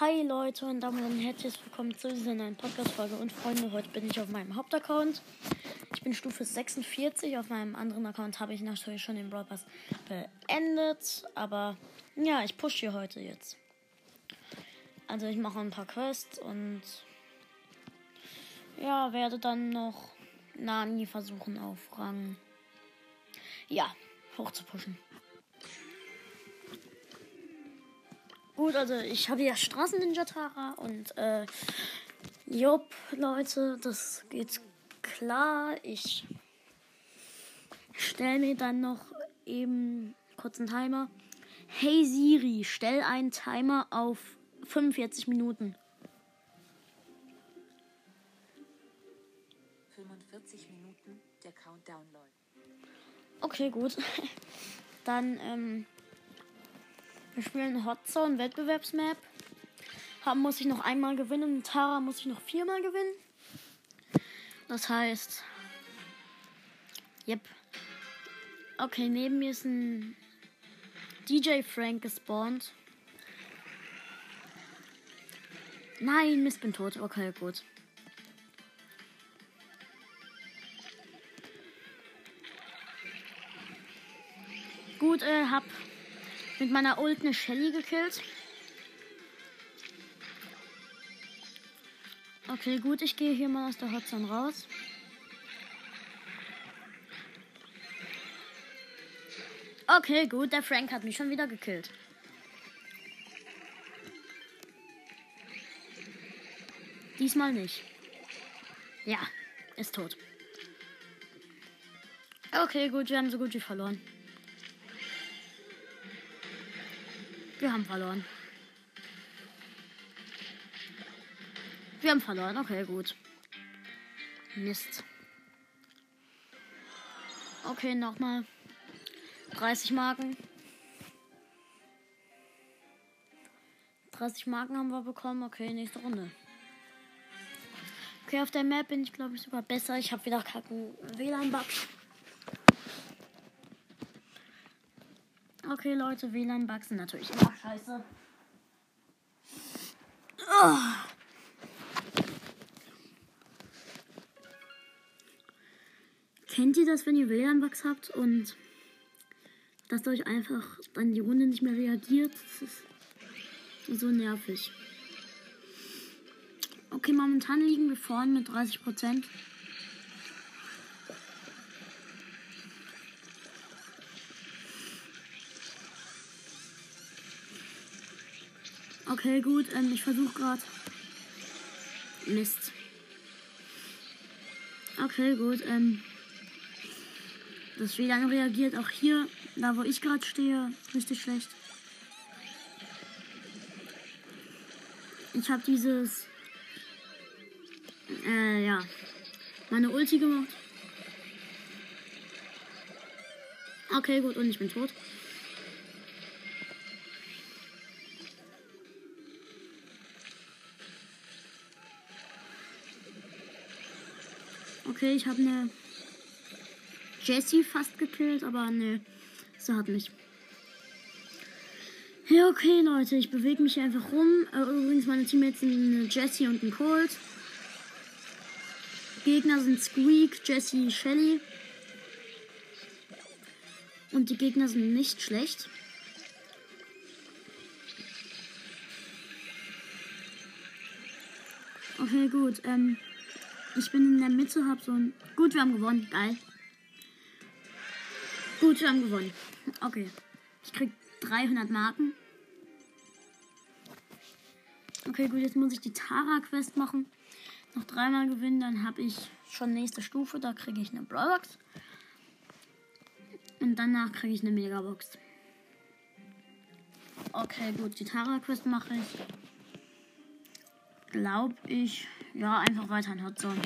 Hi Leute und damit ein herzliches Willkommen zu dieser neuen Podcast-Folge. Und Freunde, heute bin ich auf meinem Hauptaccount. Ich bin Stufe 46. Auf meinem anderen Account habe ich natürlich schon den Brawl beendet. Aber ja, ich pushe hier heute jetzt. Also ich mache ein paar Quests und ja, werde dann noch Nani versuchen auf Rang ja, hoch zu pushen. Gut, also ich habe ja Straßen-Ninja Tara und äh, Jupp, Leute, das geht klar. Ich stelle mir dann noch eben kurz einen Timer. Hey Siri, stell einen Timer auf 45 Minuten. 45 Minuten, der Countdown läuft. Okay, gut. Dann, ähm, wir spielen Hot Zone Wettbewerbsmap. Haben muss ich noch einmal gewinnen. Tara muss ich noch viermal gewinnen. Das heißt, yep. Okay, neben mir ist ein DJ Frank gespawnt. Nein, Mist, bin tot. Okay, gut. Gut, äh, hab mit meiner Ult eine Shelly gekillt. Okay, gut, ich gehe hier mal aus der Hotzone raus. Okay, gut, der Frank hat mich schon wieder gekillt. Diesmal nicht. Ja, ist tot. Okay, gut, wir haben so gut wie verloren. Wir haben verloren. Wir haben verloren. Okay, gut. Mist. Okay, nochmal. 30 Marken. 30 Marken haben wir bekommen. Okay, nächste Runde. Okay, auf der Map bin ich, glaube ich, sogar besser. Ich habe wieder kacken WLAN-Bugs. Okay, Leute, WLAN-Bugs sind natürlich immer scheiße. Oh. Kennt ihr das, wenn ihr WLAN-Bugs habt und dass euch einfach dann die Runde nicht mehr reagiert? Das ist so nervig. Okay, momentan liegen wir vorne mit 30 Prozent. Okay, gut. Ähm, ich versuche gerade. Mist. Okay, gut. Ähm, das WLAN reagiert auch hier, da wo ich gerade stehe, richtig schlecht. Ich habe dieses. Äh, ja. Meine Ulti gemacht. Okay, gut, und ich bin tot. Okay, ich habe eine Jessie fast gekillt, aber ne, sie hat mich. Ja, okay, Leute, ich bewege mich einfach rum. Äh, übrigens, meine Teammates sind eine Jessie und ein Colt. Gegner sind Squeak, Jessie, Shelly. Und die Gegner sind nicht schlecht. Okay, gut. Ähm, ich bin in der Mitte, hab so ein. Gut, wir haben gewonnen. Geil. Gut, wir haben gewonnen. Okay. Ich krieg 300 Marken. Okay, gut, jetzt muss ich die Tara-Quest machen. Noch dreimal gewinnen, dann habe ich schon nächste Stufe. Da kriege ich eine Brawlbox. Und danach kriege ich eine Megabox. Okay, gut, die Tara-Quest mache ich. Glaube ich. Ja, einfach weiter in Hotzone.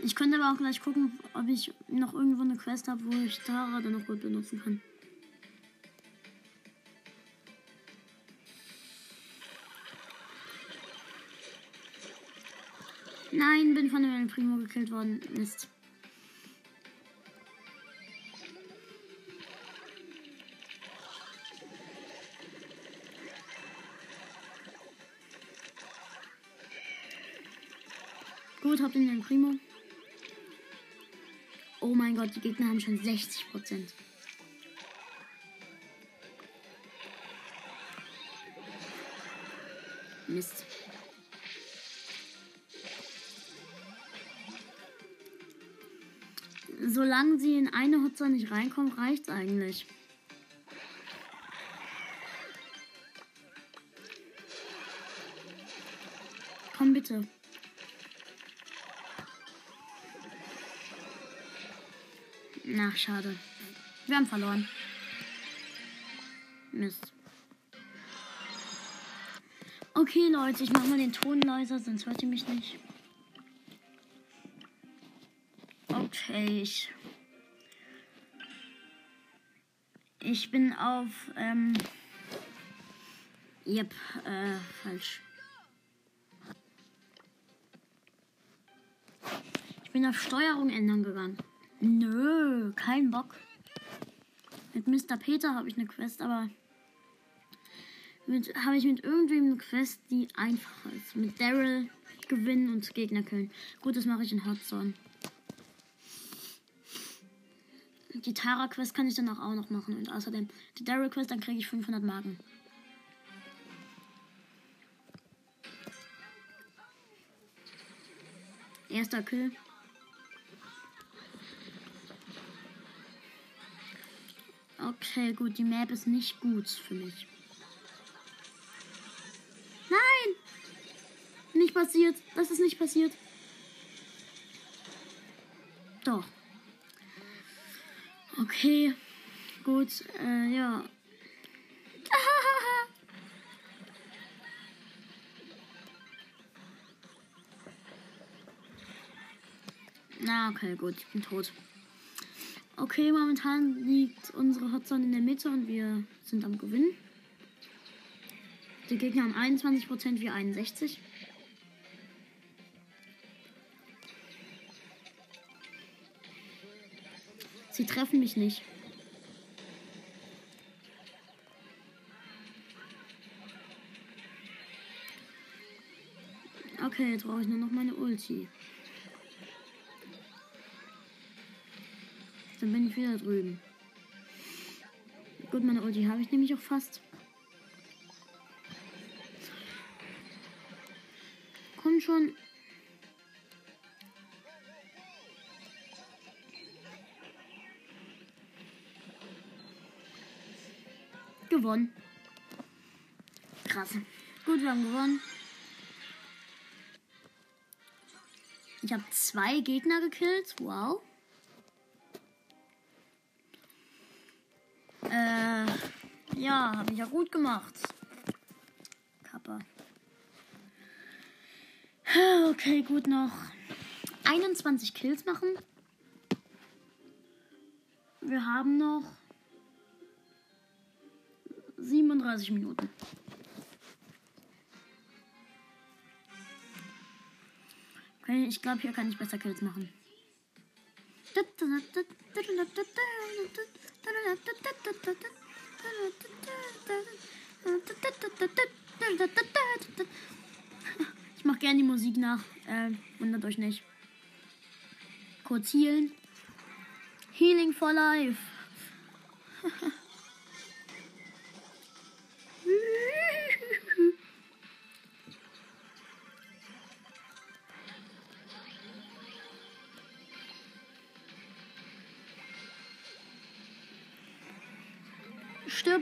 Ich könnte aber auch gleich gucken, ob ich noch irgendwo eine Quest habe, wo ich Tara dann noch gut benutzen kann. Nein, bin von dem Primo gekillt worden. Mist. Gut, habt ihr den Primo. Oh mein Gott, die Gegner haben schon 60 Prozent. Mist. Solange sie in eine Hotzone nicht reinkommen, reicht's eigentlich. Komm bitte. Na, schade. Wir haben verloren. Mist. Okay, Leute, ich mach mal den Ton leiser, sonst hört ihr mich nicht. Okay, ich. Ich bin auf. Ähm. Yep, äh, falsch. Ich bin auf Steuerung ändern gegangen. Nö, kein Bock. Mit Mr. Peter habe ich eine Quest, aber habe ich mit irgendwem eine Quest, die einfacher ist. Mit Daryl gewinnen und Gegner killen. Gut, das mache ich in Hotzone. Die Tara-Quest kann ich dann auch noch machen. Und außerdem die Daryl-Quest, dann kriege ich 500 Marken. Erster Kill. Okay, gut, die Map ist nicht gut für mich. Nein! Nicht passiert. Das ist nicht passiert. Doch. Okay. Gut, äh, ja. Na, okay, gut, ich bin tot. Okay, momentan liegt unsere Hotzone in der Mitte und wir sind am Gewinnen. Die Gegner haben 21%, wir 61%. Sie treffen mich nicht. Okay, jetzt brauche ich nur noch meine Ulti. Dann bin ich wieder drüben. Gut, meine Ulti habe ich nämlich auch fast. Komm schon. Gewonnen. Krass. Gut, wir haben gewonnen. Ich habe zwei Gegner gekillt. Wow. Ja, habe ich ja gut gemacht. Kappa. Okay, gut noch 21 Kills machen. Wir haben noch 37 Minuten. Okay, ich glaube, hier kann ich besser Kills machen. Ich mache gerne die Musik nach. Äh, wundert euch nicht. Kurz healen. Healing for life.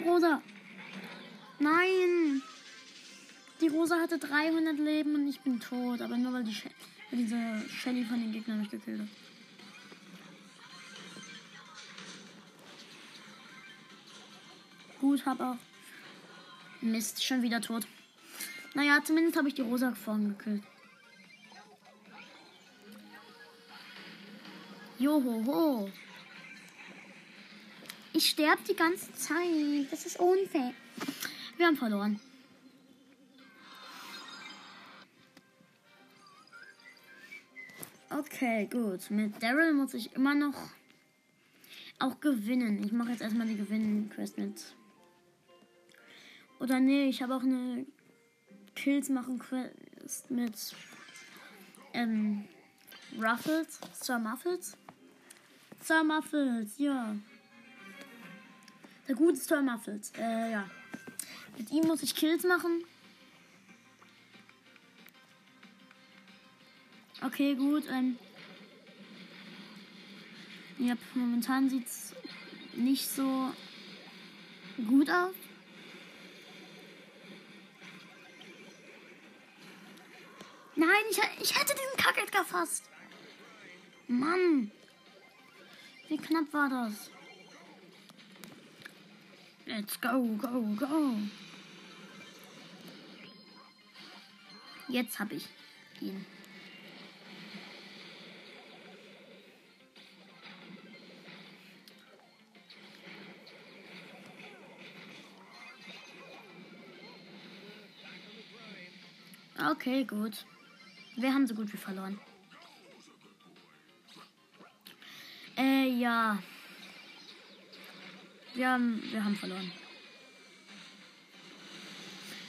Rosa. Nein. Die Rosa hatte 300 Leben und ich bin tot. Aber nur weil, die She weil diese Shelly von den Gegnern mich gekillt hat. Gut, hab auch. Mist, schon wieder tot. Naja, zumindest habe ich die Rosa vorhin gekillt. Johoho. Ich sterbe die ganze Zeit. Das ist unfair. Wir haben verloren. Okay, gut. Mit Daryl muss ich immer noch auch gewinnen. Ich mache jetzt erstmal die Gewinnen-Quest mit. Oder nee, ich habe auch eine Kills machen Quest mit Ähm, Ruffles, Sir Muffles. Sir Muffles, ja. Der gute Sir Muffles, äh, ja. Mit ihm muss ich Kills machen. Okay, gut, ähm. Ja, momentan sieht's nicht so gut aus. Nein, ich, ich hätte diesen Kack-Edgar fast. Mann. Wie knapp war das? Let's go, go, go. Jetzt habe ich ihn. Okay, gut. Wir haben so gut wie verloren. Äh, ja. Wir haben, wir haben verloren.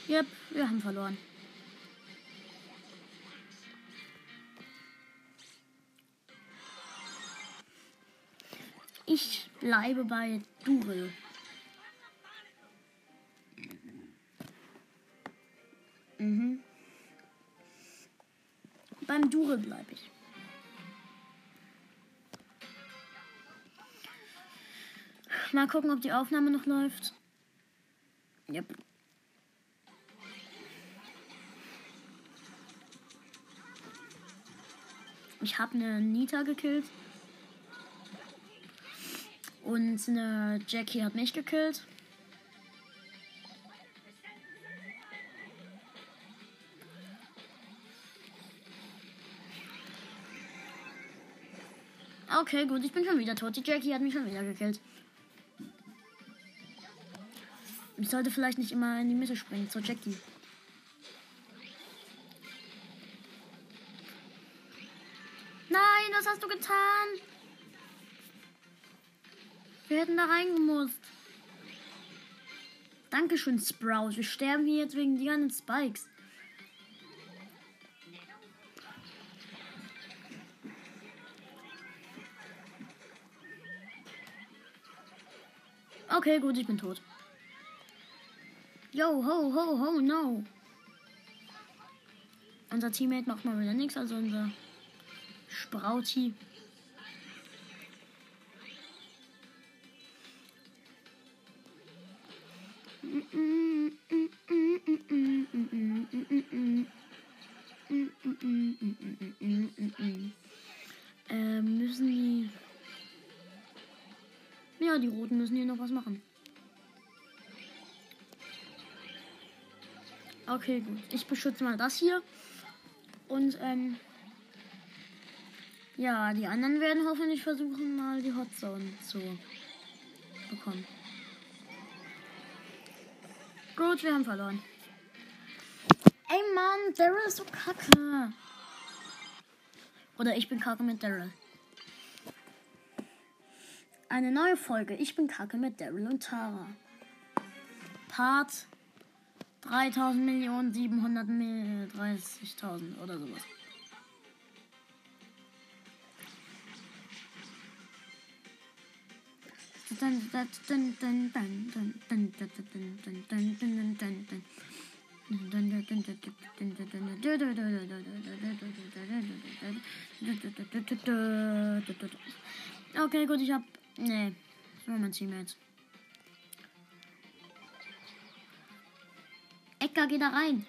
Yep, wir haben verloren. Ich bleibe bei Durel. Mhm. Beim Durel bleibe ich. Mal gucken, ob die Aufnahme noch läuft. Yep. Ich habe eine Nita gekillt. Und eine Jackie hat mich gekillt. Okay, gut, ich bin schon wieder tot. Die Jackie hat mich schon wieder gekillt. Ich sollte vielleicht nicht immer in die Mitte springen, zur Jackie. Nein, was hast du getan? Wir hätten da reingemusst. Dankeschön, Sprout. Wir sterben hier jetzt wegen dir an den Spikes. Okay, gut, ich bin tot. Yo, ho, ho, ho, no. Unser Teammate macht mal wieder nichts, also unser Sprauti. Ähm, müssen die. Ja, die Roten müssen hier noch was machen. Okay, gut. Ich beschütze mal das hier. Und, ähm. Ja, die anderen werden hoffentlich versuchen, mal die Hotzone zu bekommen. Gut, wir haben verloren. Ey Mann, Daryl ist so kacke. Oder ich bin kacke mit Daryl. Eine neue Folge. Ich bin kacke mit Daryl und Tara. Part 3000 Millionen 730.000 oder sowas. Okay, gut, ich hab. Nee, das war mein Teammate. Edgar, geh da rein.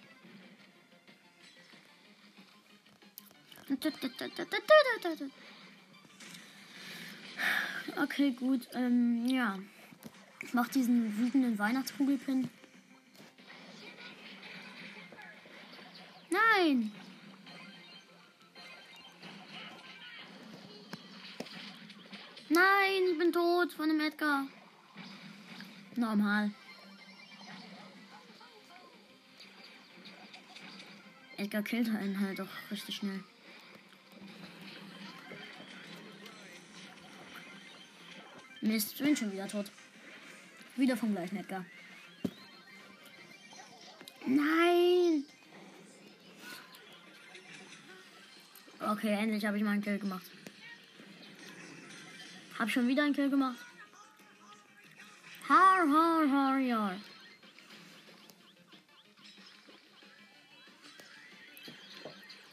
Okay, gut. Ähm, ja. Ich mach diesen wütenden Weihnachtskugelpin. Nein! Nein, ich bin tot von dem Edgar. Normal. Edgar killt einen halt auch richtig schnell. Mist, bin schon wieder tot. Wieder vom gleichen Edgar. Nein! Okay, endlich habe ich meinen Kill gemacht. Hab schon wieder einen Kill gemacht. Har, har, har, ja.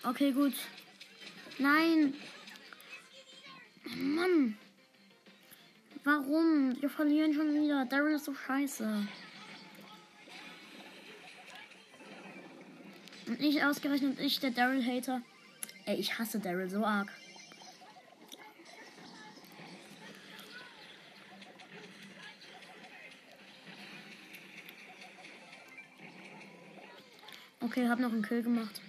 Okay, gut. Nein. Mann. Warum? Wir verlieren schon wieder. Daryl ist so scheiße. Und nicht ausgerechnet ich, der Daryl-Hater. Ey, ich hasse Daryl so arg. Okay, hab noch einen Kill gemacht.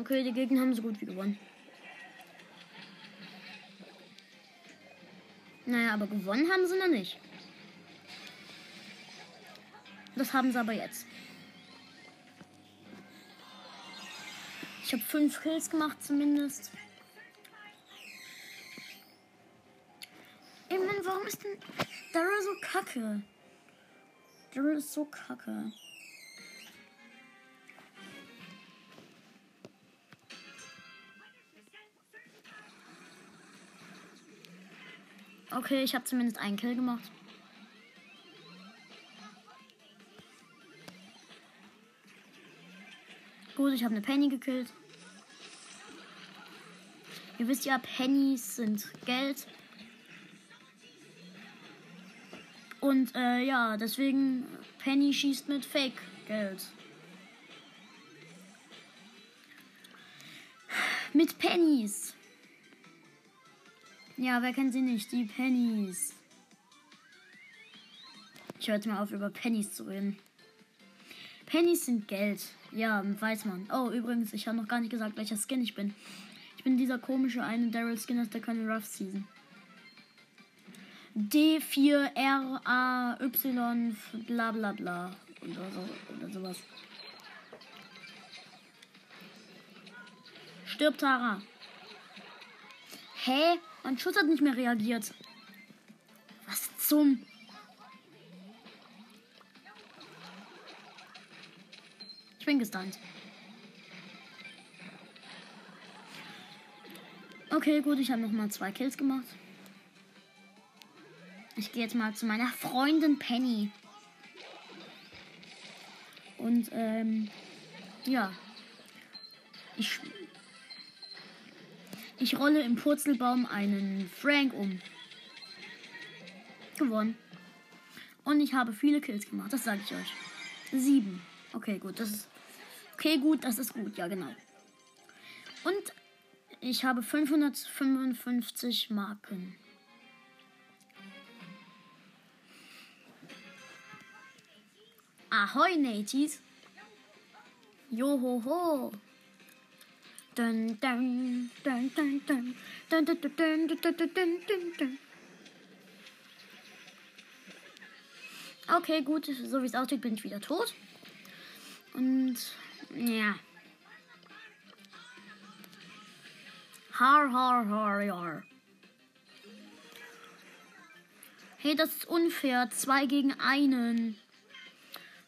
Okay, die Gegner haben so gut wie gewonnen. Naja, aber gewonnen haben sie noch nicht. Das haben sie aber jetzt. Ich habe fünf Kills gemacht zumindest. Ey warum ist denn Daryl so kacke? Daryl ist so kacke. Okay, ich habe zumindest einen Kill gemacht. Gut, ich habe eine Penny gekillt. Ihr wisst ja, Pennies sind Geld. Und äh, ja, deswegen Penny schießt mit Fake-Geld. Mit Pennies. Ja, wer kennt sie nicht? Die Pennies. Ich jetzt mal auf, über Pennies zu reden. Pennies sind Geld. Ja, weiß man. Oh, übrigens, ich habe noch gar nicht gesagt, welcher Skin ich bin. Ich bin dieser komische eine Daryl Skin aus der Colonel Ruff Season. D4RAY bla bla bla. Oder, so, oder sowas. Stirb Tara. Hä? Mein Schutz hat nicht mehr reagiert. Was zum? Ich bin gestunt. Okay, gut, ich habe noch mal zwei Kills gemacht. Ich gehe jetzt mal zu meiner Freundin Penny. Und ähm, ja. Ich ich rolle im Purzelbaum einen Frank um. Gewonnen. Und ich habe viele Kills gemacht, das sage ich euch. Sieben. Okay, gut, das ist. Okay, gut, das ist gut, ja, genau. Und ich habe 555 Marken. Ahoi, Naties. Johoho. Okay, gut, so wie es aussieht, bin ich wieder tot. Und ja. Har, har, har, har. Hey, das ist unfair. Zwei gegen einen.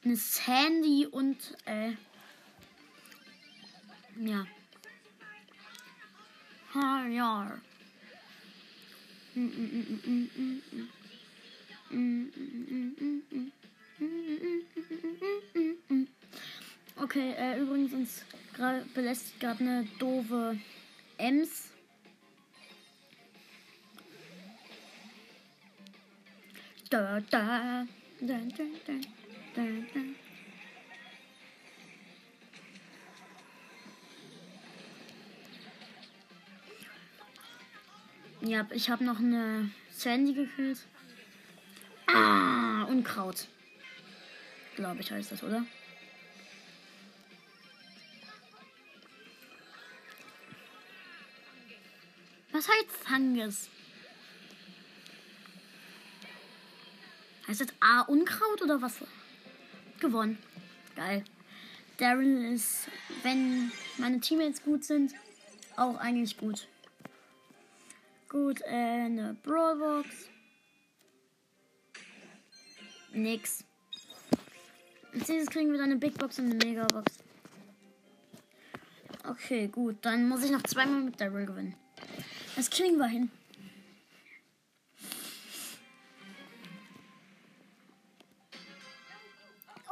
Eine Sandy und, äh. Ja. Ja. Okay, äh, übrigens uns belästigt gerade eine doofe Ems. Da, da, da, da, da, da, da. Ja, ich habe noch eine Sandy gekillt. Ah, Unkraut. Glaube ich heißt das, oder? Was heißt Fungus? Heißt das A Unkraut oder was? Gewonnen. Geil. Daryl ist, wenn meine Teammates gut sind, auch eigentlich gut. Gut, äh, eine Brawlbox. Nix. Nächstes kriegen wir dann eine Big Box und eine Mega Box. Okay, gut. Dann muss ich noch zweimal mit Daryl gewinnen. Das kriegen wir hin.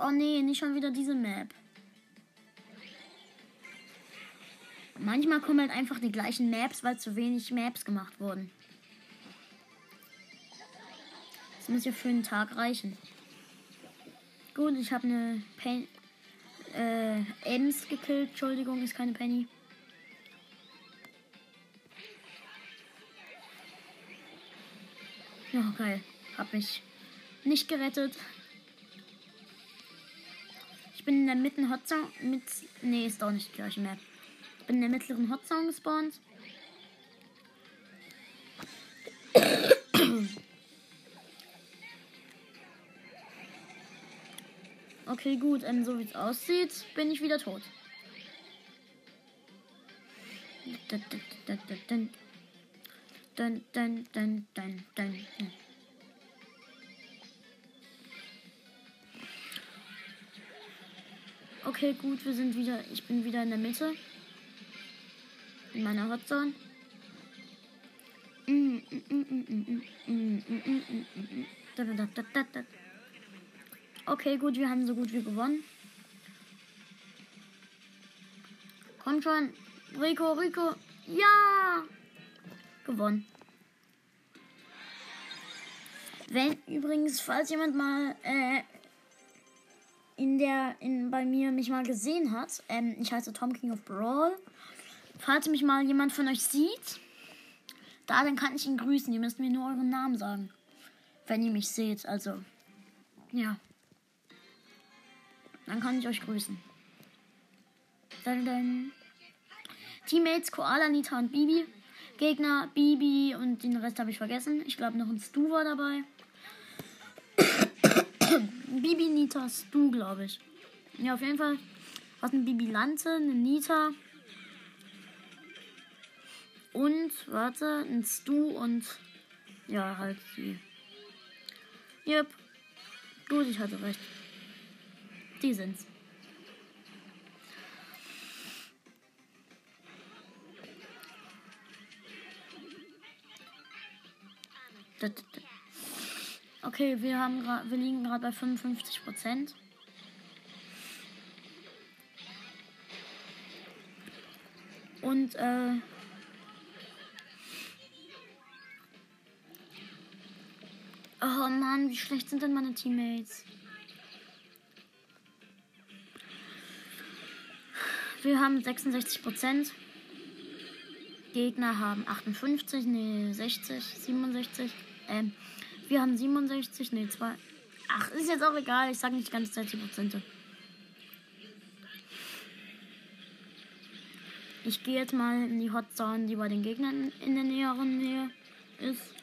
Oh nee, nicht schon wieder diese Map. Manchmal kommen halt einfach die gleichen Maps, weil zu wenig Maps gemacht wurden. Das muss ja für einen Tag reichen. Gut, ich habe eine Pen äh, Ems gekillt. Entschuldigung, ist keine Penny. Ja, geil. Hab mich nicht gerettet. Ich bin in der mitten Hotzone mit. Nee, ist doch nicht die gleiche Map bin in der mittleren Hotzone gespawnt. Okay, gut, ähm, so wie es aussieht, bin ich wieder tot. Dun, dun, dun, dun, dun, Okay, gut, wir sind wieder, ich bin wieder in der Mitte. In meiner Hotzone. Okay, gut, wir haben so gut wie gewonnen. Komm schon. Rico, Rico. Ja! Gewonnen. Wenn übrigens, falls jemand mal äh, in der in bei mir mich mal gesehen hat, ähm, ich heiße Tom King of Brawl. Falls mich mal jemand von euch sieht, da dann kann ich ihn grüßen. Ihr müsst mir nur euren Namen sagen, wenn ihr mich seht. Also ja, dann kann ich euch grüßen. Dann, dann. Teammates Koala, Nita und Bibi. Gegner Bibi und den Rest habe ich vergessen. Ich glaube noch ein Stu war dabei. Bibi, Nita, Stu, glaube ich. Ja, auf jeden Fall. Was ein Bibi Lante, eine Nita. Und, warte, ein Stu und. Ja, halt die. Yep. Gut, ich hatte recht. Die sind's. Okay, wir haben wir liegen gerade bei 55 Prozent. Und äh, Oh Mann, wie schlecht sind denn meine Teammates? Wir haben 66 Prozent. Gegner haben 58, nee, 60, 67. Ähm, wir haben 67, nee, 2. Ach, ist jetzt auch egal. Ich sage nicht die ganze Zeit die Prozente. Ich gehe jetzt mal in die Hotzone, die bei den Gegnern in der näheren Nähe ist.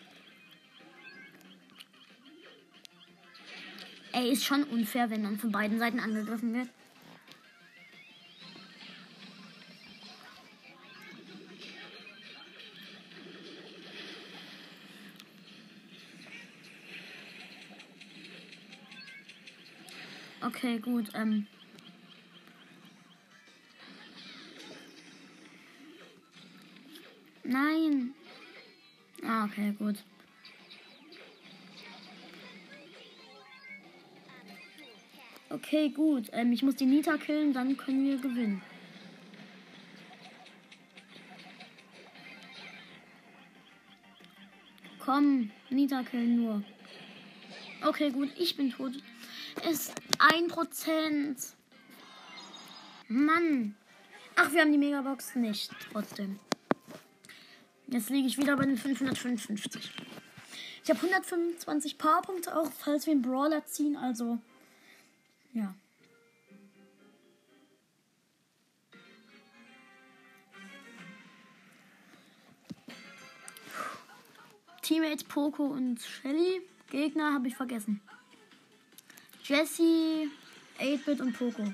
Ey, ist schon unfair, wenn man von beiden Seiten angegriffen wird. Okay, gut. Ähm. Nein. Ah, okay, gut. Okay, gut. Ähm, ich muss die Nita killen, dann können wir gewinnen. Komm, Nita killen nur. Okay, gut, ich bin tot. Ist ein Prozent. Mann. Ach, wir haben die Megabox nicht. Trotzdem. Jetzt liege ich wieder bei den 555. Ich habe 125 Powerpunkte auch, falls wir einen Brawler ziehen. Also, ja. Teammates Poco und Shelly. Gegner habe ich vergessen. Jesse, 8-Bit und Poco.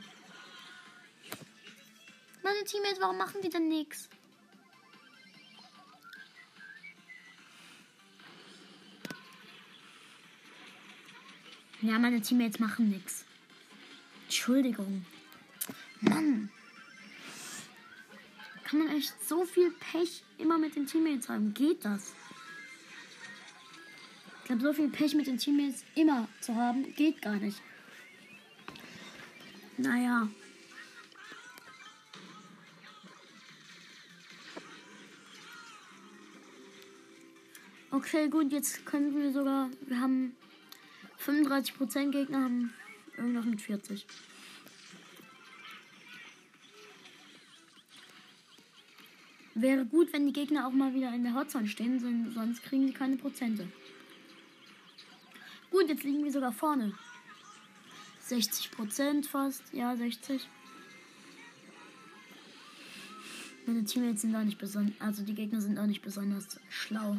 Meine Teammates, warum machen die denn nichts? Ja, meine Teammates machen nichts. Entschuldigung. Mann. Kann man echt so viel Pech immer mit den Teammates haben? Geht das? Ich glaube, so viel Pech mit den Teammates immer zu haben, geht gar nicht. Naja. Okay, gut, jetzt könnten wir sogar. Wir haben 35% Gegner, haben irgendwas mit 40. Wäre gut, wenn die Gegner auch mal wieder in der Hotzone stehen, sonst kriegen die keine Prozente. Gut, jetzt liegen wir sogar vorne. 60% fast. Ja, 60. Meine Teammates sind auch nicht besonders. Also die Gegner sind auch nicht besonders schlau.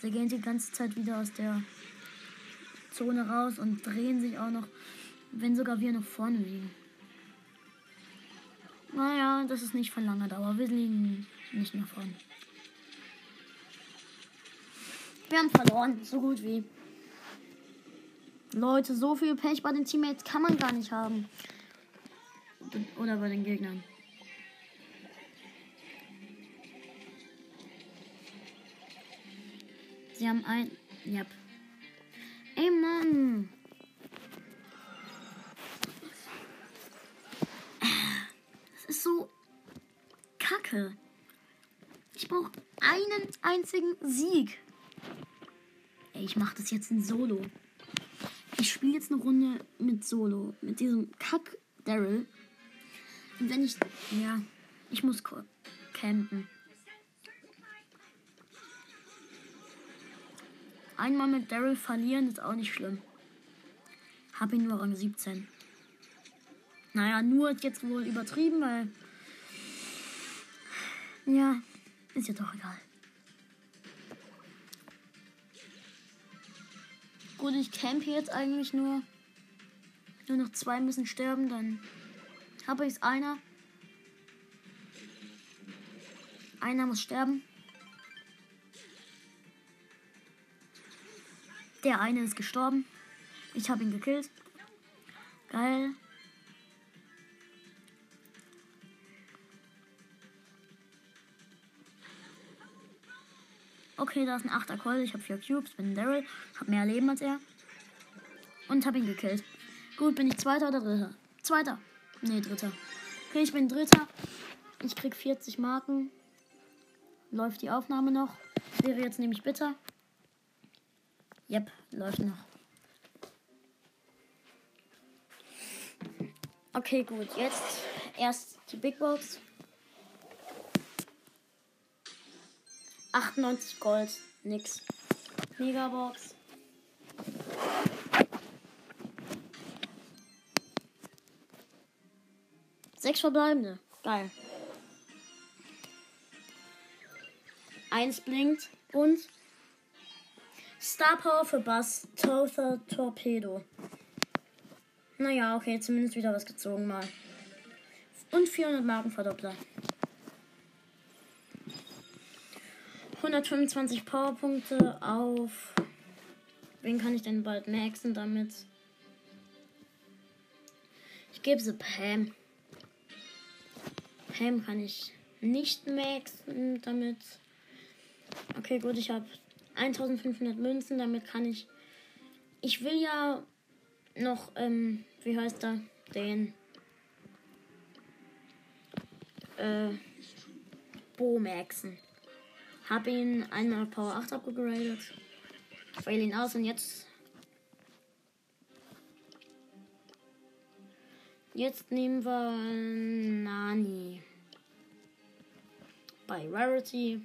Sie gehen die ganze Zeit wieder aus der Zone raus und drehen sich auch noch, wenn sogar wir noch vorne liegen. Naja, das ist nicht von langer Dauer. Wir liegen nicht mehr vorne. Wir haben verloren, so gut wie. Leute, so viel Pech bei den Teammates kann man gar nicht haben. Oder bei den Gegnern. Sie haben ein. Yep. Ey, Mann. Das ist so kacke. Ich brauche einen einzigen Sieg. Ey, ich mache das jetzt in Solo. Ich spiele jetzt eine Runde mit Solo. Mit diesem Kack Daryl. Und wenn ich. Ja, ich muss campen. Einmal mit Daryl verlieren ist auch nicht schlimm. Hab ihn nur Rang 17. Naja, nur jetzt wohl übertrieben, weil. Ja, ist ja doch egal. Gut, ich campe jetzt eigentlich nur. Nur noch zwei müssen sterben, dann habe ich es einer. Einer muss sterben. Der eine ist gestorben. Ich habe ihn gekillt. Geil. Okay, da ist ein 8er Colt. Ich habe 4 Cubes, bin Daryl, habe mehr Leben als er. Und habe ihn gekillt. Gut, bin ich Zweiter oder Dritter? Zweiter. Nee, Dritter. Okay, ich bin Dritter. Ich krieg 40 Marken. Läuft die Aufnahme noch. Wäre jetzt nämlich bitter. Yep, läuft noch. Okay, gut. Jetzt erst die Big Box. 98 Gold. Nix. Megabox. Sechs verbleibende. Geil. Eins blinkt und Star Power für Bass, Tother Torpedo. Naja, okay, zumindest wieder was gezogen mal. Und 400 Markenverdoppler. 125 Powerpunkte auf. Wen kann ich denn bald maxen damit? Ich gebe sie Pam. Pam kann ich nicht maxen damit. Okay, gut, ich habe 1500 Münzen, damit kann ich. Ich will ja noch, ähm, wie heißt er? Den. Äh, Bo maxen. Hab ihn einmal Power 8 abgegradet. Wähle ihn aus und jetzt. Jetzt nehmen wir Nani. Bei Rarity.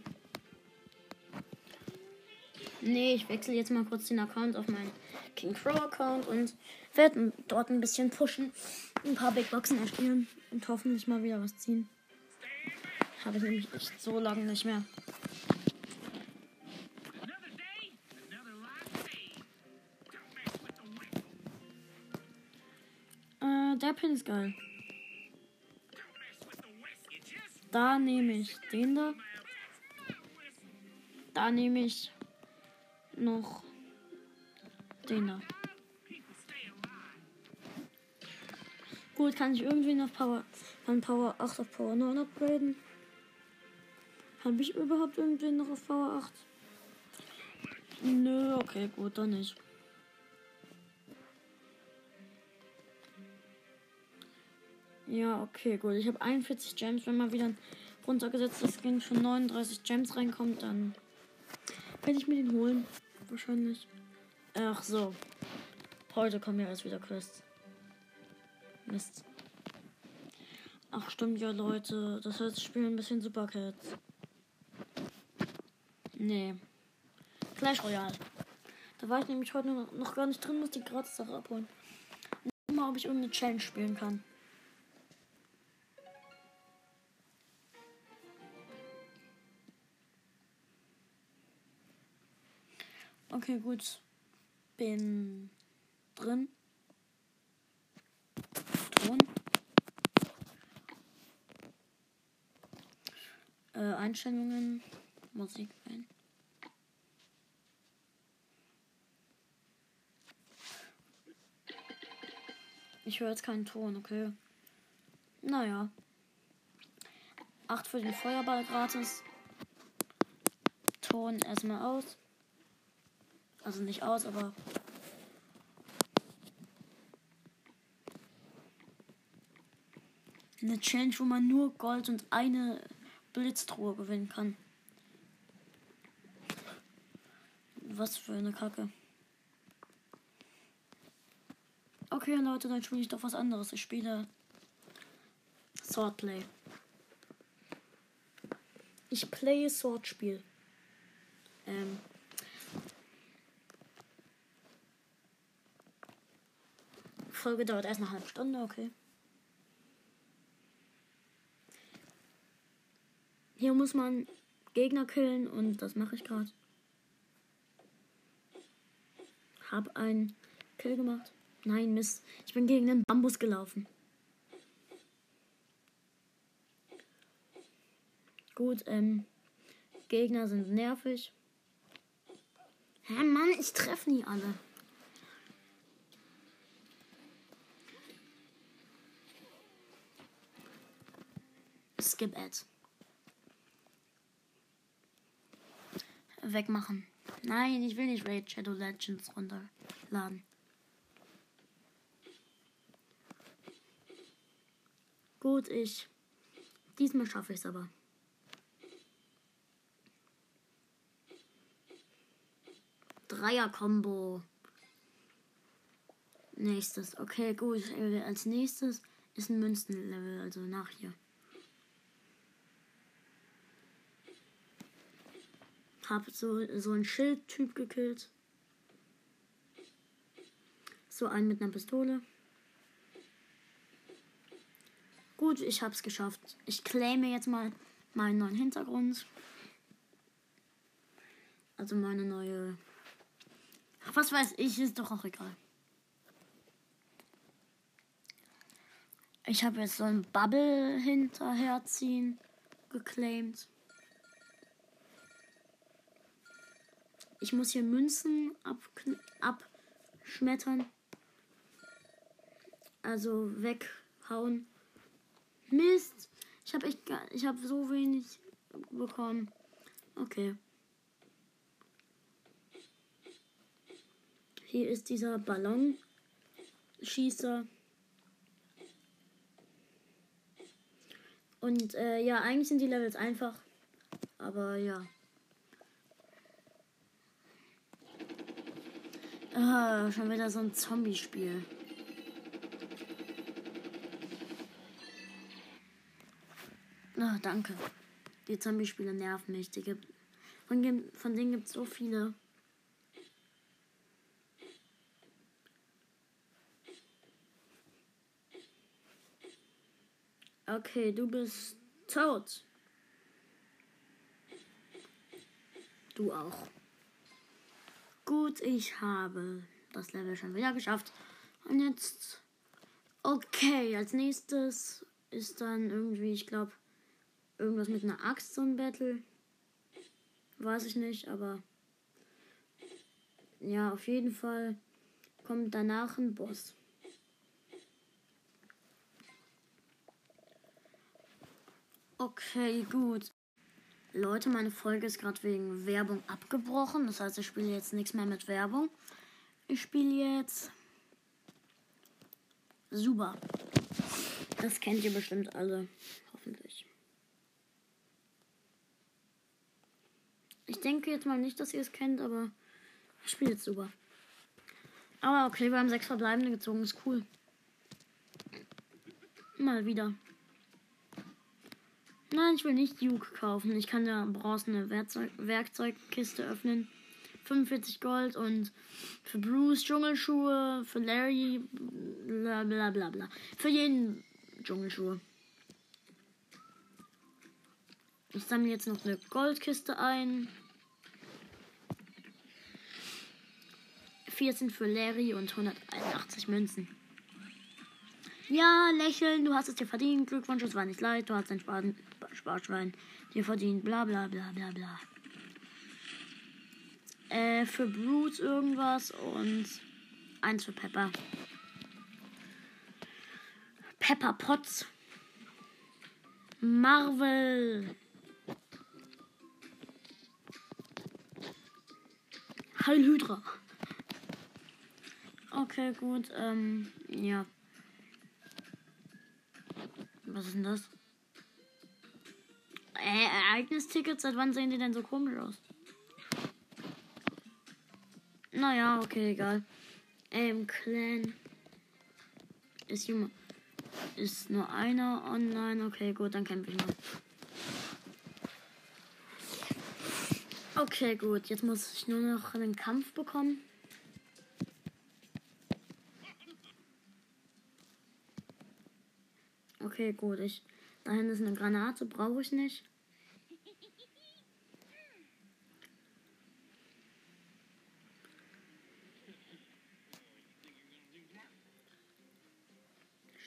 Nee, ich wechsle jetzt mal kurz den Account auf meinen King Crow Account und werde dort ein bisschen pushen, ein paar Big Boxen erspielen und hoffentlich mal wieder was ziehen. Habe ich nämlich echt so lange nicht mehr. Äh, der Pin ist geil. Da nehme ich den da. Da nehme ich noch den da. Gut, kann ich irgendwie noch Power von Power 8 auf Power 9 upgraden? Habe ich überhaupt irgendwie noch auf Power 8? Nö, okay, gut, dann nicht. Ja, okay, gut. Ich habe 41 Gems. Wenn mal wieder runtergesetzt das Skin von 39 Gems reinkommt, dann werde ich mir den holen. Wahrscheinlich. Ach so. Heute kommen ja erst wieder Quests. Mist. Ach stimmt ja, Leute. Das heißt, ich spiele ein bisschen Supercats. Nee. Clash Royale. Da war ich nämlich heute noch, noch gar nicht drin, muss die gratis Sache abholen. Mal, ob ich irgendeine Challenge spielen kann. Okay, gut. Bin drin. Ton. Äh, Einstellungen. Musik ein. Ich höre jetzt keinen Ton, okay. Naja. 8 für den Feuerball gratis. Ton erstmal aus. Also nicht aus, aber. Eine Challenge, wo man nur Gold und eine Blitztruhe gewinnen kann. Was für eine Kacke. Okay, Leute, dann spiele ich doch was anderes. Ich spiele Swordplay. Ich play Swordspiel. Ähm. Folge dauert erst eine halbe Stunde, okay. Hier muss man Gegner killen und das mache ich gerade. Hab einen Kill gemacht. Nein, Mist. Ich bin gegen den Bambus gelaufen. Gut, ähm. Gegner sind nervig. Hä, Mann, ich treffe nie alle. Skip Ad. Wegmachen. Nein, ich will nicht Raid Shadow Legends runterladen. Gut, ich. Diesmal schaffe ich es aber. Dreier-Kombo. Nächstes. Okay, gut. Als nächstes ist ein Münzenlevel, also nach hier. Hab so, so einen Schildtyp gekillt. So einen mit einer Pistole. Gut, ich hab's geschafft. Ich claime jetzt mal meinen neuen Hintergrund. Also meine neue. Was weiß ich, ist doch auch egal. Ich habe jetzt so ein Bubble hinterherziehen geclaimed. Ich muss hier Münzen abschmettern. Also weghauen. Mist. Ich habe echt gar, ich habe so wenig bekommen. Okay. Hier ist dieser Ballonschießer. Und äh, ja, eigentlich sind die Levels einfach. Aber ja. Ah, schon wieder so ein Zombie-Spiel. Oh, danke. Die Zombie-Spiele nerven mich. Die gibt, von, von denen gibt es so viele. Okay, du bist tot. Du auch. Gut, ich habe das Level schon wieder geschafft. Und jetzt. Okay, als nächstes ist dann irgendwie, ich glaube, irgendwas mit einer Axt so ein Battle. Weiß ich nicht, aber. Ja, auf jeden Fall kommt danach ein Boss. Okay, gut. Leute, meine Folge ist gerade wegen Werbung abgebrochen. Das heißt, ich spiele jetzt nichts mehr mit Werbung. Ich spiele jetzt Super. Das kennt ihr bestimmt alle. Hoffentlich. Ich denke jetzt mal nicht, dass ihr es kennt, aber ich spiele jetzt Super. Aber okay, wir haben sechs Verbleibende gezogen. Ist cool. Mal wieder. Nein, ich will nicht Duke kaufen. Ich kann da bronzene Werkzeug Werkzeugkiste öffnen. 45 Gold und für Bruce Dschungelschuhe, für Larry bla bla bla bla. Für jeden Dschungelschuhe. Ich sammle jetzt noch eine Goldkiste ein. 14 für Larry und 181 Münzen. Ja, lächeln, du hast es dir verdient. Glückwunsch, es war nicht leid. Du hast dein Spar Sparschwein dir verdient. Bla bla bla bla bla. Äh, für Bruce irgendwas und eins für Pepper. Pepper Potts. Marvel. Heil Hydra. Okay, gut. Ähm, ja. Was ist denn das? Äh, Ereignistickets, seit wann sehen die denn so komisch aus? Naja, okay, egal. Ähm, Clan. Ist jemand. Ist nur einer online. Okay, gut, dann kämpfe ich mal. Okay, gut. Jetzt muss ich nur noch einen Kampf bekommen. Okay, gut. Ich, dahin ist eine Granate, brauche ich nicht.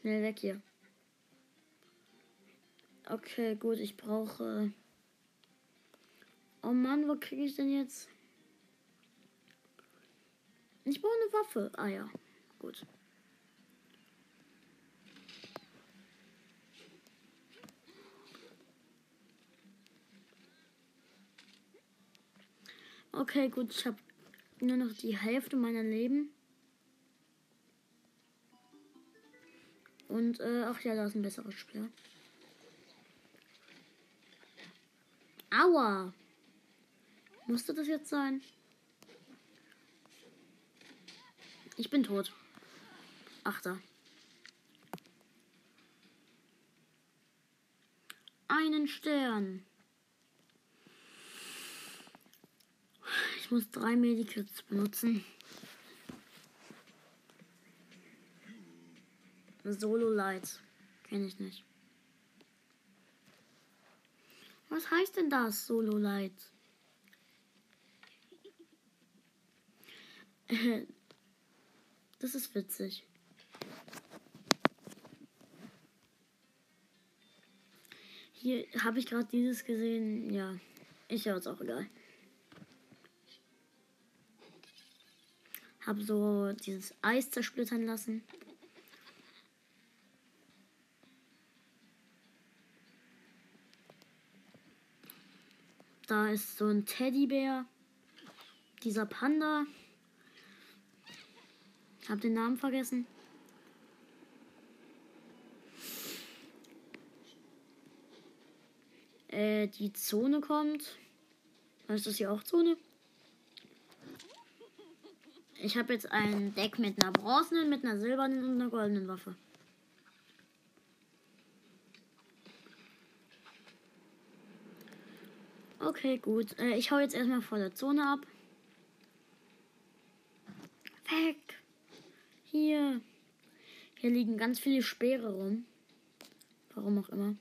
Schnell weg hier. Okay, gut, ich brauche. Oh Mann, wo kriege ich denn jetzt? Ich brauche eine Waffe. Ah ja, gut. Okay, gut, ich habe nur noch die Hälfte meiner Leben. Und, äh, ach ja, da ist ein besseres Spieler. Aua! Musste das jetzt sein? Ich bin tot. Achter. Einen Stern. Ich muss drei Medikits benutzen. Solo Lights. Kenne ich nicht. Was heißt denn das, Solo Lights? Das ist witzig. Hier habe ich gerade dieses gesehen. Ja, ist ja jetzt auch egal. Habe so dieses Eis zersplittern lassen. Da ist so ein Teddybär. Dieser Panda. Habe den Namen vergessen. Äh, die Zone kommt. Ist das hier auch Zone? Ich habe jetzt ein Deck mit einer bronzenen, mit einer silbernen und einer goldenen Waffe. Okay, gut. Äh, ich hau jetzt erstmal vor der Zone ab. Weg. Hier. Hier liegen ganz viele Speere rum. Warum auch immer.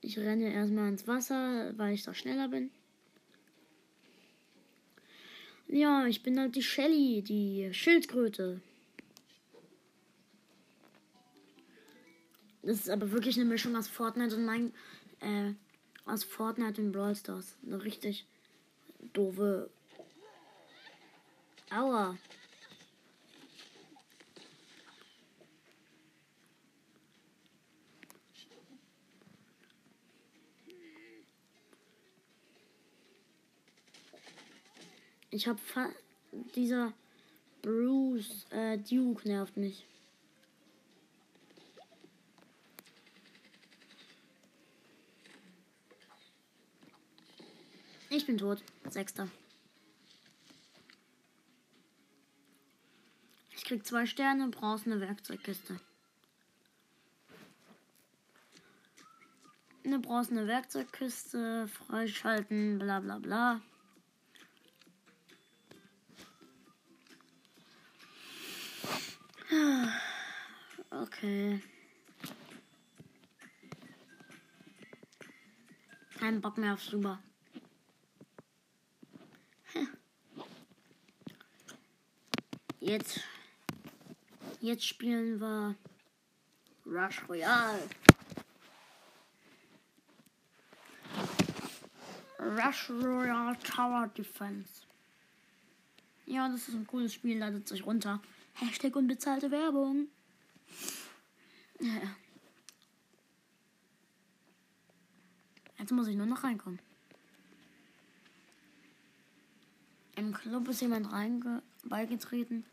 Ich renne erstmal ins Wasser, weil ich da schneller bin. Ja, ich bin halt die Shelly, die Schildkröte. Das ist aber wirklich eine Mischung aus Fortnite und mein. Äh, aus Fortnite und Brawl Stars. Eine richtig doofe. Aua. Ich hab fa dieser Bruce äh, Duke nervt mich. Ich bin tot. Sechster. Ich krieg zwei Sterne, brauchst eine Werkzeugkiste. Brauchst eine Werkzeugkiste, freischalten, bla bla bla. Okay. Kein Bock mehr auf Super. Jetzt. Jetzt spielen wir Rush Royale. Rush Royale Tower Defense. Ja, das ist ein cooles Spiel, ladet sich runter. Hashtag unbezahlte Werbung. Ja. Jetzt muss ich nur noch reinkommen. Im Club ist jemand reinge beigetreten.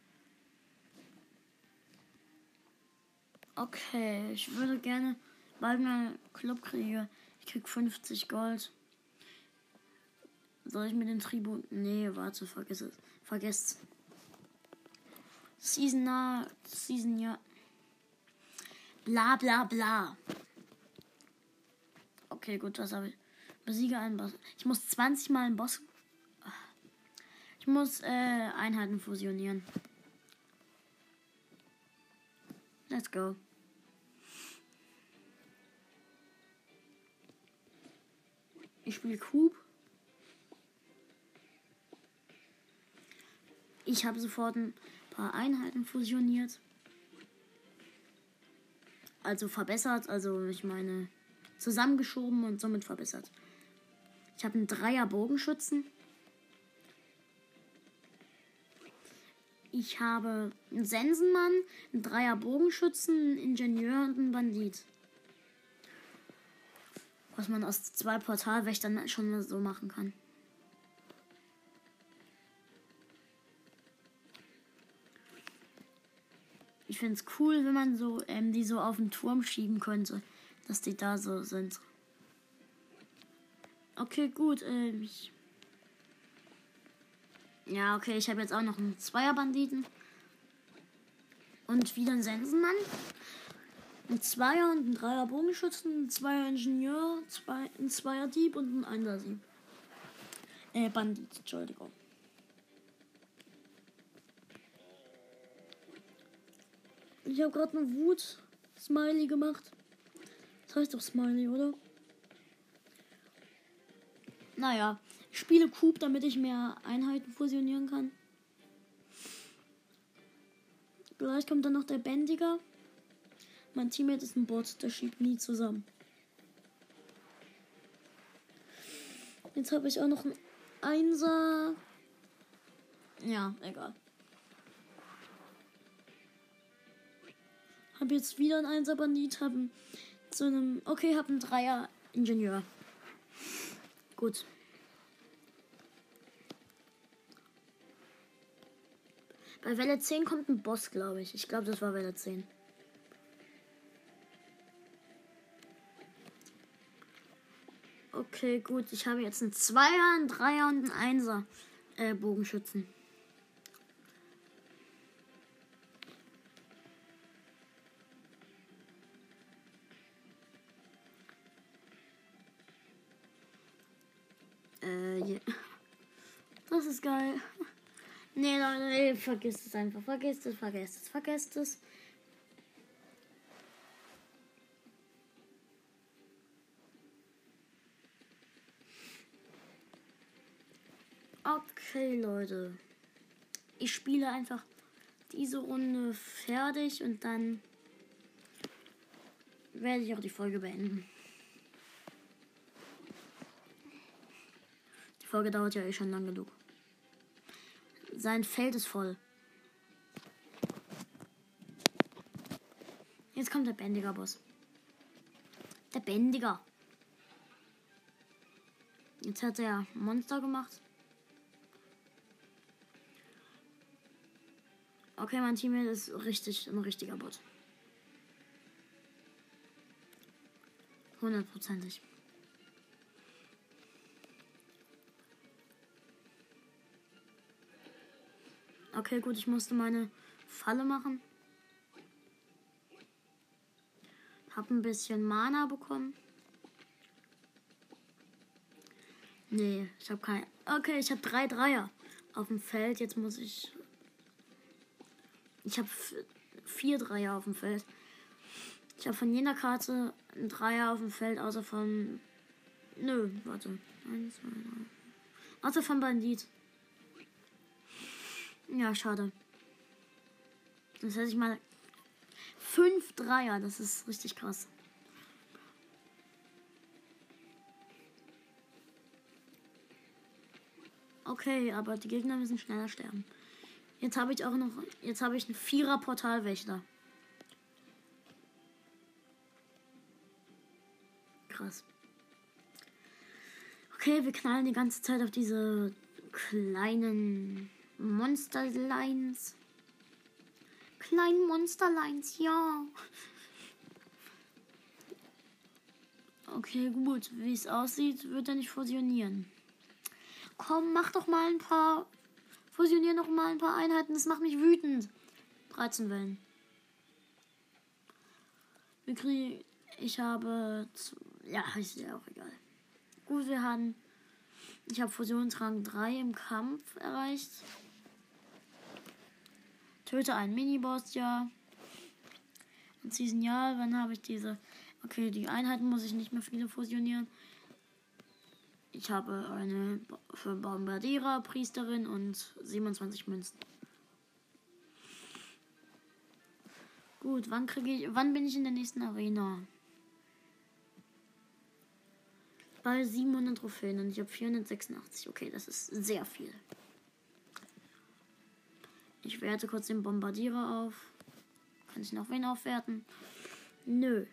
Okay, ich würde gerne, ich einen Club kriege. Ich krieg 50 Gold. Soll ich mit den Tribut? Nee, warte, vergiss es. Vergesst. Season nah, Season ja. Bla bla bla. Okay, gut, was habe ich? Besiege einen Boss. Ich muss 20 Mal einen Boss. Ich muss äh, Einheiten fusionieren. Let's go. Ich spiele Cube. Ich habe sofort ein paar Einheiten fusioniert. Also verbessert, also ich meine zusammengeschoben und somit verbessert. Ich habe einen Dreier Bogenschützen. Ich habe einen Sensenmann, einen Dreier Bogenschützen, einen Ingenieur und einen Bandit. Was man aus zwei Portalwächtern schon so machen kann. Ich finde es cool, wenn man so ähm, die so auf den Turm schieben könnte, dass die da so sind. Okay, gut. Ähm, ich ja, okay, ich habe jetzt auch noch einen Zweierbanditen. Und wieder einen Sensenmann. Ein Zweier und ein Dreier Bogenschützen, ein Zweier Ingenieur, zwei, ein Zweier Dieb und ein Einser-Sieb. Äh, Bandit, Entschuldigung. Ich habe gerade eine Wut-Smiley gemacht. Das heißt doch Smiley, oder? Naja, ich spiele Coop, damit ich mehr Einheiten fusionieren kann. Gleich kommt dann noch der Bändiger. Mein Teammate ist ein Bot, der schiebt nie zusammen. Jetzt habe ich auch noch einen Einser. Ja, egal. Habe jetzt wieder einen Einser Bandit, habe zu einem. Okay, habe einen Dreier Ingenieur. Gut. Bei Welle 10 kommt ein Boss, glaube ich. Ich glaube, das war Welle 10. Okay, gut. Ich habe jetzt einen Zweier, einen Dreier und einen Einser äh, Bogenschützen. Äh, yeah. Das ist geil. Nee, Leute, nee, vergisst es einfach. Vergesst es, vergesst es, vergesst es. Okay, Leute. Ich spiele einfach diese Runde fertig und dann werde ich auch die Folge beenden. Die Folge dauert ja eh schon lang genug. Sein Feld ist voll. Jetzt kommt der bändiger Boss. Der bändiger. Jetzt hat er Monster gemacht. Okay, mein Team ist richtig, ein richtiger Bot. Hundertprozentig. Okay, gut, ich musste meine Falle machen. Hab ein bisschen Mana bekommen. Nee, ich habe kein. Okay, ich habe drei Dreier auf dem Feld. Jetzt muss ich. Ich habe vier Dreier auf dem Feld. Ich habe von jeder Karte ein Dreier auf dem Feld, außer von. Nö, warte. Eins, zwei, drei. Außer von Bandit. Ja, schade. Das hätte ich mal. Fünf Dreier, das ist richtig krass. Okay, aber die Gegner müssen schneller sterben. Jetzt habe ich auch noch. Jetzt habe ich einen Vierer Portalwächter. Krass. Okay, wir knallen die ganze Zeit auf diese kleinen Monsterlines. Kleinen Monsterlines, ja. Okay, gut. Wie es aussieht, wird er nicht fusionieren. Komm, mach doch mal ein paar. Fusionier noch mal ein paar Einheiten. Das macht mich wütend. 13 Wellen. Wir kriegen. Ich habe. Ja, ist ja auch egal. Gut, wir haben. Ich habe Fusionsrang 3 im Kampf erreicht. Töte einen Miniboss, ja. Und Season, ja, wann habe ich diese? Okay, die Einheiten muss ich nicht mehr viele fusionieren. Ich habe eine für Bombardierer, Priesterin und 27 Münzen. Gut, wann kriege ich. Wann bin ich in der nächsten Arena? Bei 700 Trophäen und ich habe 486. Okay, das ist sehr viel. Ich werte kurz den Bombardierer auf. Kann ich noch wen aufwerten? Nö.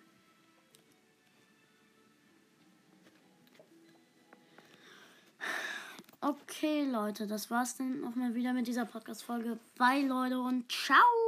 Okay, Leute, das war's dann nochmal wieder mit dieser Podcast-Folge. Bye, Leute, und ciao!